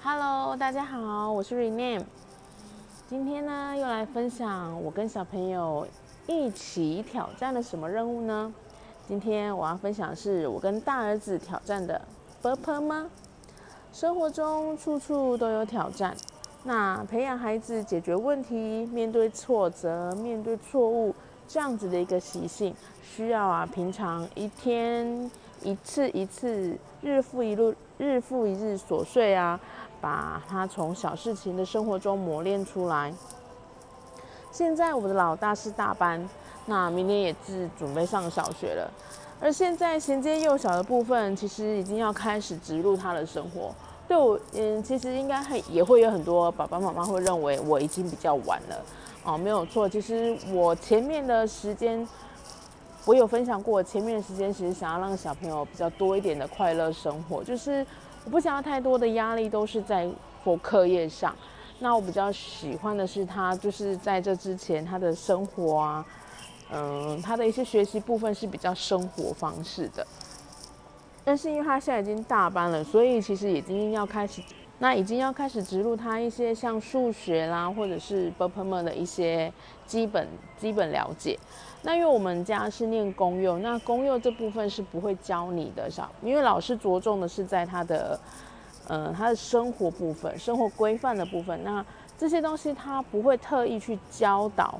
Hello，大家好，我是 Rename。今天呢，又来分享我跟小朋友一起挑战了什么任务呢？今天我要分享的是我跟大儿子挑战的 b u r p e 吗？生活中处处都有挑战，那培养孩子解决问题、面对挫折、面对错误这样子的一个习性，需要啊，平常一天一次一次，日复一日，日复一日琐碎啊。把他从小事情的生活中磨练出来。现在我的老大是大班，那明年也是准备上小学了。而现在衔接幼小的部分，其实已经要开始植入他的生活。对我，嗯，其实应该会也会有很多爸爸妈妈会认为我已经比较晚了。哦，没有错，其实我前面的时间，我有分享过，前面的时间其实想要让小朋友比较多一点的快乐生活，就是。我不想要太多的压力，都是在或课业上。那我比较喜欢的是他，就是在这之前他的生活啊，嗯，他的一些学习部分是比较生活方式的。但是因为他现在已经大班了，所以其实已经要开始，那已经要开始植入他一些像数学啦，或者是 b u r p e 的一些基本基本了解。那因为我们家是念公幼，那公幼这部分是不会教你的，小，因为老师着重的是在他的，呃，他的生活部分、生活规范的部分。那这些东西他不会特意去教导，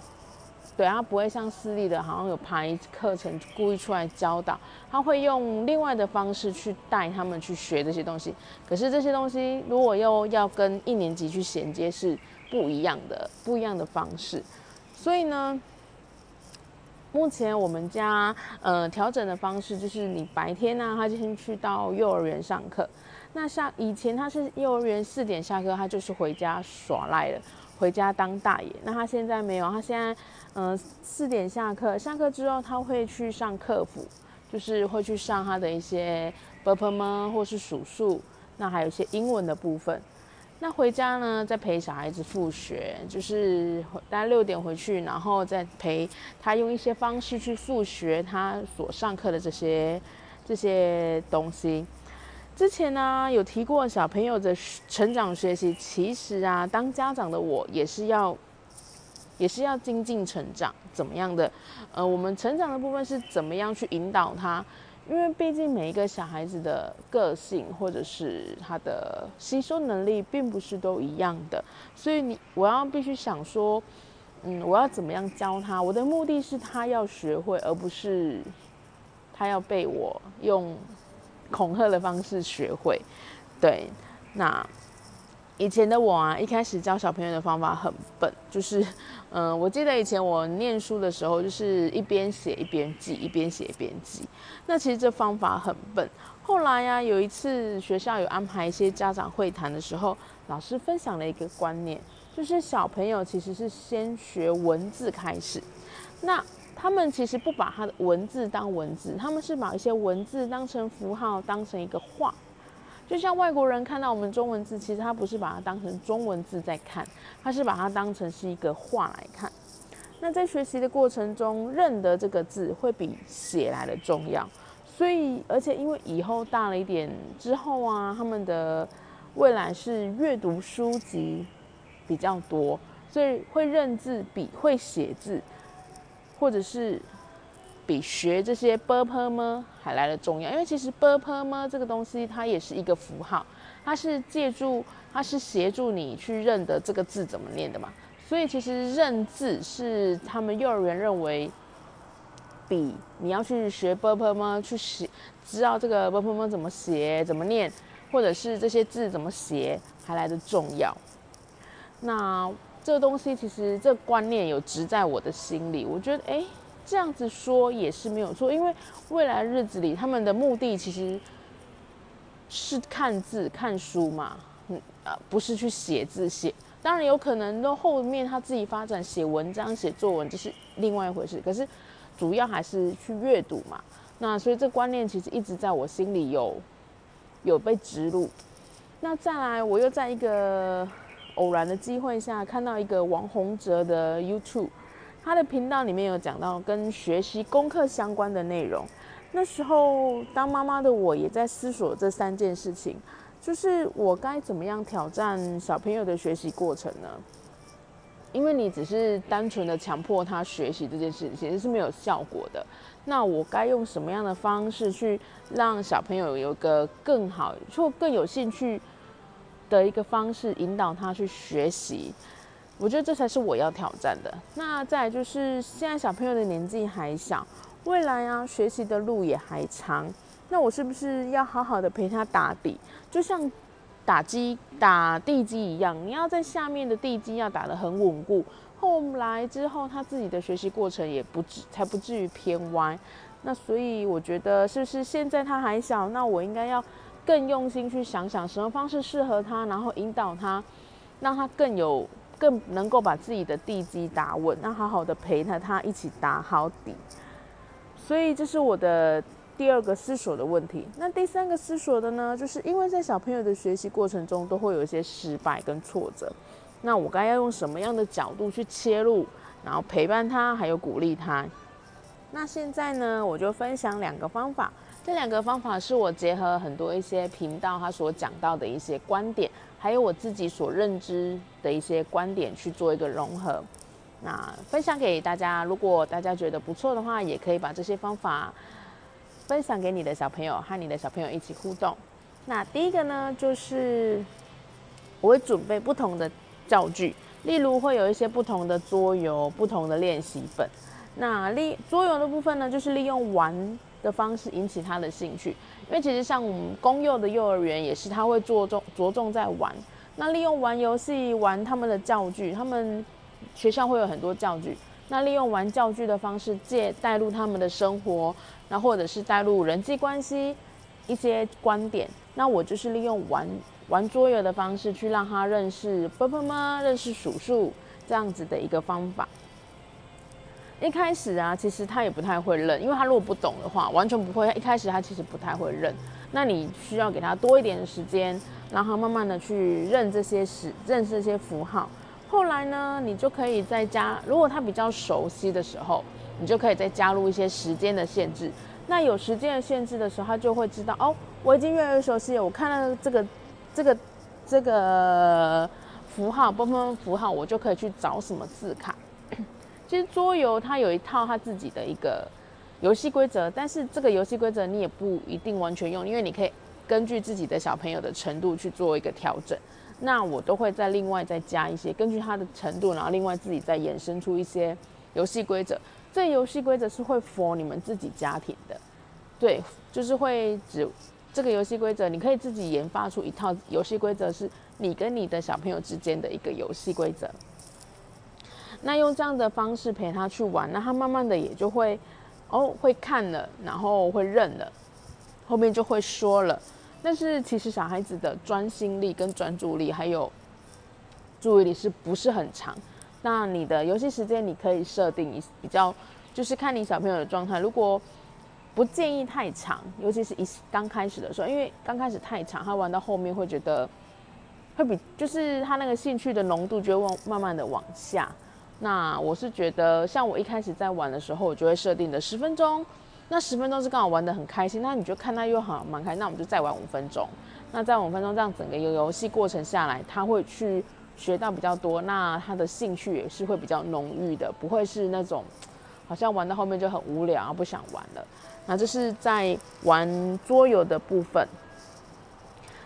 对，他不会像私立的，好像有排课程故意出来教导，他会用另外的方式去带他们去学这些东西。可是这些东西如果又要跟一年级去衔接，是不一样的，不一样的方式。所以呢。目前我们家呃调整的方式就是，你白天呢，他就先去到幼儿园上课。那像以前他是幼儿园四点下课，他就是回家耍赖了，回家当大爷。那他现在没有，他现在嗯四点下课，下课之后他会去上课辅，就是会去上他的一些 b u r p e 或是数数，那还有一些英文的部分。那回家呢，再陪小孩子复学，就是大概六点回去，然后再陪他用一些方式去复学他所上课的这些这些东西。之前呢有提过小朋友的成长学习，其实啊，当家长的我也是要也是要精进成长，怎么样的？呃，我们成长的部分是怎么样去引导他？因为毕竟每一个小孩子的个性或者是他的吸收能力并不是都一样的，所以你我要必须想说，嗯，我要怎么样教他？我的目的是他要学会，而不是他要被我用恐吓的方式学会。对，那。以前的我啊，一开始教小朋友的方法很笨，就是，嗯，我记得以前我念书的时候，就是一边写一边记，一边写一边记。那其实这方法很笨。后来呀，有一次学校有安排一些家长会谈的时候，老师分享了一个观念，就是小朋友其实是先学文字开始。那他们其实不把他的文字当文字，他们是把一些文字当成符号，当成一个画。就像外国人看到我们中文字，其实他不是把它当成中文字在看，他是把它当成是一个画来看。那在学习的过程中，认得这个字会比写来的重要。所以，而且因为以后大了一点之后啊，他们的未来是阅读书籍比较多，所以会认字比会写字，或者是。比学这些 b u r p e 吗还来的重要，因为其实 b u r p e 吗这个东西它也是一个符号，它是借助，它是协助你去认得这个字怎么念的嘛。所以其实认字是他们幼儿园认为，比你要去学 b u r p e 吗去写，知道这个 b u r p e 吗怎么写怎么念，或者是这些字怎么写还来的重要。那这东西其实这观念有植在我的心里，我觉得哎。这样子说也是没有错，因为未来日子里他们的目的其实是看字、看书嘛，嗯啊，不是去写字写当然有可能到后面他自己发展写文章、写作文，这是另外一回事。可是主要还是去阅读嘛。那所以这观念其实一直在我心里有有被植入。那再来，我又在一个偶然的机会下看到一个王洪哲的 YouTube，他的频道里面有讲到跟学习功课相关的内容。那时候当妈妈的我也在思索这三件事情，就是我该怎么样挑战小朋友的学习过程呢？因为你只是单纯的强迫他学习这件事情，其实是没有效果的。那我该用什么样的方式去让小朋友有一个更好或更有兴趣的一个方式引导他去学习？我觉得这才是我要挑战的。那再就是现在小朋友的年纪还小，未来啊学习的路也还长，那我是不是要好好的陪他打底？就像。打基打地基一样，你要在下面的地基要打得很稳固，后来之后他自己的学习过程也不至才不至于偏歪。那所以我觉得是不是现在他还小，那我应该要更用心去想想什么方式适合他，然后引导他，让他更有更能够把自己的地基打稳，那好好的陪他他一起打好底。所以这是我的。第二个思索的问题，那第三个思索的呢，就是因为在小朋友的学习过程中都会有一些失败跟挫折，那我该要用什么样的角度去切入，然后陪伴他，还有鼓励他？那现在呢，我就分享两个方法，这两个方法是我结合很多一些频道他所讲到的一些观点，还有我自己所认知的一些观点去做一个融合，那分享给大家。如果大家觉得不错的话，也可以把这些方法。分享给你的小朋友，和你的小朋友一起互动。那第一个呢，就是我会准备不同的教具，例如会有一些不同的桌游、不同的练习本。那利桌游的部分呢，就是利用玩的方式引起他的兴趣。因为其实像我们公幼的幼儿园也是，他会着重着重在玩。那利用玩游戏、玩他们的教具，他们学校会有很多教具。那利用玩教具的方式借带入他们的生活。那或者是带入人际关系一些观点，那我就是利用玩玩桌游的方式去让他认识啵啵吗？认识数数这样子的一个方法。一开始啊，其实他也不太会认，因为他如果不懂的话，完全不会。一开始他其实不太会认，那你需要给他多一点的时间，让他慢慢的去认这些识认识这些符号。后来呢，你就可以在家，如果他比较熟悉的时候。你就可以再加入一些时间的限制。那有时间的限制的时候，他就会知道哦，我已经越来越熟悉了。我看到这个、这个、这个符号，波波符号，我就可以去找什么字卡。其实桌游它有一套它自己的一个游戏规则，但是这个游戏规则你也不一定完全用，因为你可以根据自己的小朋友的程度去做一个调整。那我都会再另外再加一些，根据他的程度，然后另外自己再衍生出一些游戏规则。这游戏规则是会 for 你们自己家庭的，对，就是会指这个游戏规则，你可以自己研发出一套游戏规则，是你跟你的小朋友之间的一个游戏规则。那用这样的方式陪他去玩，那他慢慢的也就会哦会看了，然后会认了，后面就会说了。但是其实小孩子的专心力跟专注力还有注意力是不是很长？那你的游戏时间你可以设定一比较，就是看你小朋友的状态。如果不建议太长，尤其是一刚开始的时候，因为刚开始太长，他玩到后面会觉得会比就是他那个兴趣的浓度就会往慢慢的往下。那我是觉得，像我一开始在玩的时候，我就会设定的十分钟。那十分钟是刚好玩的很开心，那你就看他又好蛮开，那我们就再玩五分钟。那再五分钟，这样整个游游戏过程下来，他会去。学到比较多，那他的兴趣也是会比较浓郁的，不会是那种好像玩到后面就很无聊，不想玩了。那这是在玩桌游的部分。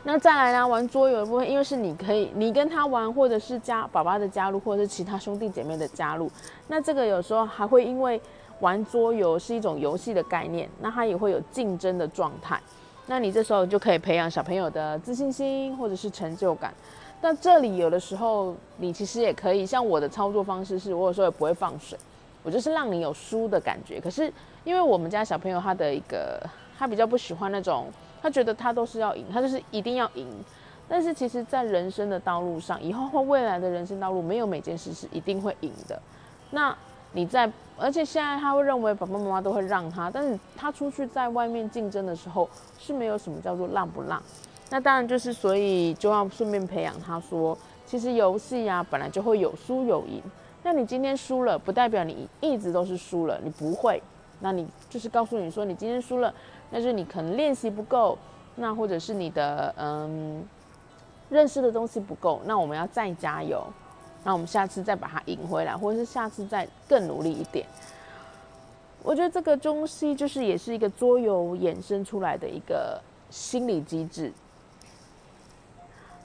那再来呢，玩桌游的部分，因为是你可以你跟他玩，或者是加宝宝的加入，或者是其他兄弟姐妹的加入。那这个有时候还会因为玩桌游是一种游戏的概念，那他也会有竞争的状态。那你这时候就可以培养小朋友的自信心或者是成就感。那这里有的时候，你其实也可以像我的操作方式是，我有时候也不会放水，我就是让你有输的感觉。可是因为我们家小朋友他的一个，他比较不喜欢那种，他觉得他都是要赢，他就是一定要赢。但是其实，在人生的道路上，以后或未来的人生道路，没有每件事是一定会赢的。那你在，而且现在他会认为爸爸妈妈都会让他，但是他出去在外面竞争的时候，是没有什么叫做让不让。那当然就是，所以就要顺便培养他说，其实游戏呀本来就会有输有赢。那你今天输了，不代表你一直都是输了，你不会。那你就是告诉你说，你今天输了，那是你可能练习不够，那或者是你的嗯认识的东西不够，那我们要再加油，那我们下次再把它赢回来，或者是下次再更努力一点。我觉得这个中西就是也是一个桌游衍生出来的一个心理机制。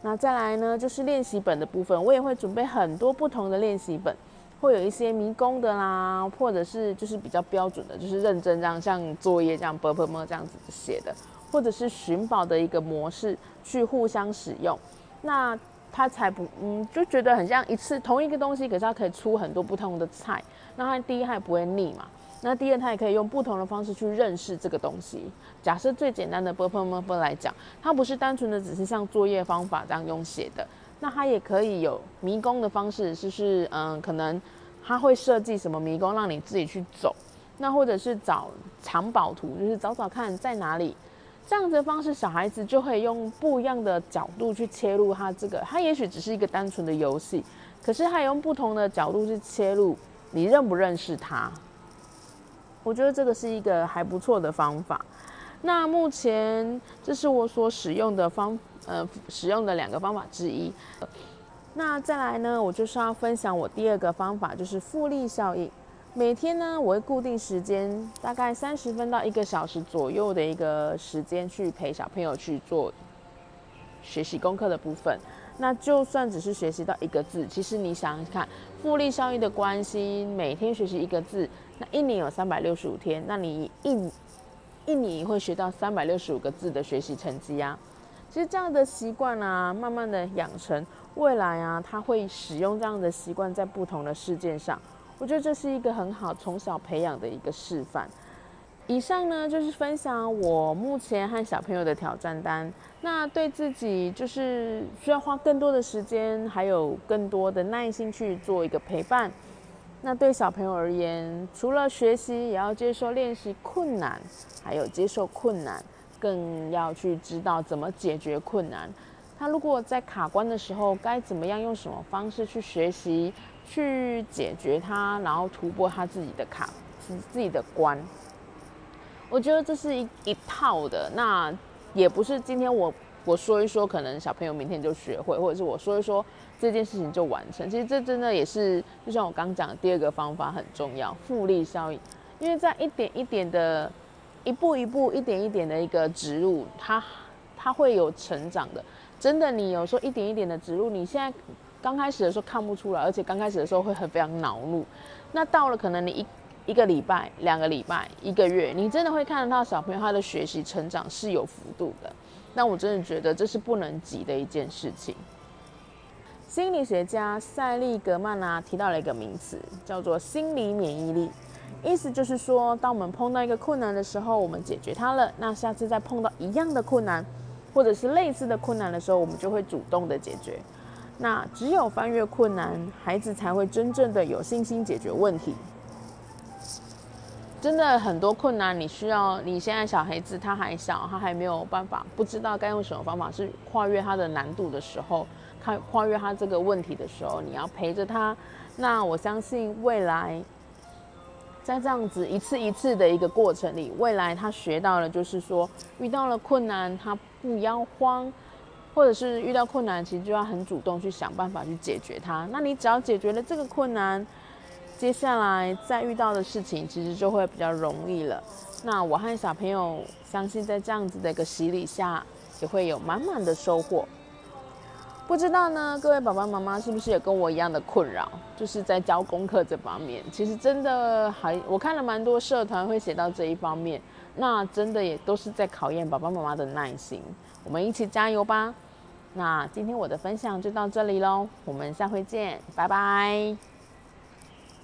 那再来呢，就是练习本的部分，我也会准备很多不同的练习本。会有一些迷宫的啦，或者是就是比较标准的，就是认真这样像作业这样啵啵啵这样子写的，或者是寻宝的一个模式去互相使用，那他才不嗯就觉得很像一次同一个东西，可是它可以出很多不同的菜，那他第一他也不会腻嘛，那第二他也可以用不同的方式去认识这个东西。假设最简单的啵啵啵啵来讲，它不是单纯的只是像作业方法这样用写的。那它也可以有迷宫的方式，就是嗯，可能它会设计什么迷宫让你自己去走，那或者是找藏宝图，就是找找看在哪里，这样子的方式，小孩子就会用不一样的角度去切入他这个，他也许只是一个单纯的游戏，可是他用不同的角度去切入，你认不认识他？我觉得这个是一个还不错的方法。那目前这是我所使用的方。呃，使用的两个方法之一。那再来呢，我就是要分享我第二个方法，就是复利效应。每天呢，我会固定时间，大概三十分到一个小时左右的一个时间，去陪小朋友去做学习功课的部分。那就算只是学习到一个字，其实你想想看，复利效应的关系，每天学习一个字，那一年有三百六十五天，那你一一年会学到三百六十五个字的学习成绩呀。其实这样的习惯啊，慢慢的养成，未来啊，他会使用这样的习惯在不同的事件上。我觉得这是一个很好从小培养的一个示范。以上呢就是分享我目前和小朋友的挑战单。那对自己就是需要花更多的时间，还有更多的耐心去做一个陪伴。那对小朋友而言，除了学习，也要接受练习困难，还有接受困难。更要去知道怎么解决困难。他如果在卡关的时候，该怎么样用什么方式去学习，去解决它，然后突破他自己的卡，自自己的关。我觉得这是一一套的。那也不是今天我我说一说，可能小朋友明天就学会，或者是我说一说这件事情就完成。其实这真的也是，就像我刚讲的第二个方法很重要，复利效应。因为在一点一点的。一步一步、一点一点的一个植入，它它会有成长的。真的，你有时候一点一点的植入，你现在刚开始的时候看不出来，而且刚开始的时候会很非常恼怒。那到了可能你一一个礼拜、两个礼拜、一个月，你真的会看得到小朋友他的学习成长是有幅度的。那我真的觉得这是不能急的一件事情。心理学家塞利格曼啊提到了一个名词，叫做心理免疫力。意思就是说，当我们碰到一个困难的时候，我们解决它了，那下次再碰到一样的困难，或者是类似的困难的时候，我们就会主动的解决。那只有翻越困难，孩子才会真正的有信心解决问题。真的很多困难，你需要你现在小孩子他还小，他还没有办法，不知道该用什么方法是跨越他的难度的时候，他跨越他这个问题的时候，你要陪着他。那我相信未来。在这样子一次一次的一个过程里，未来他学到了，就是说遇到了困难，他不要慌，或者是遇到困难，其实就要很主动去想办法去解决它。那你只要解决了这个困难，接下来再遇到的事情其实就会比较容易了。那我和小朋友相信，在这样子的一个洗礼下，也会有满满的收获。不知道呢，各位爸爸妈妈是不是也跟我一样的困扰，就是在教功课这方面，其实真的还我看了蛮多社团会写到这一方面，那真的也都是在考验爸爸妈妈的耐心。我们一起加油吧！那今天我的分享就到这里喽，我们下回见，拜拜。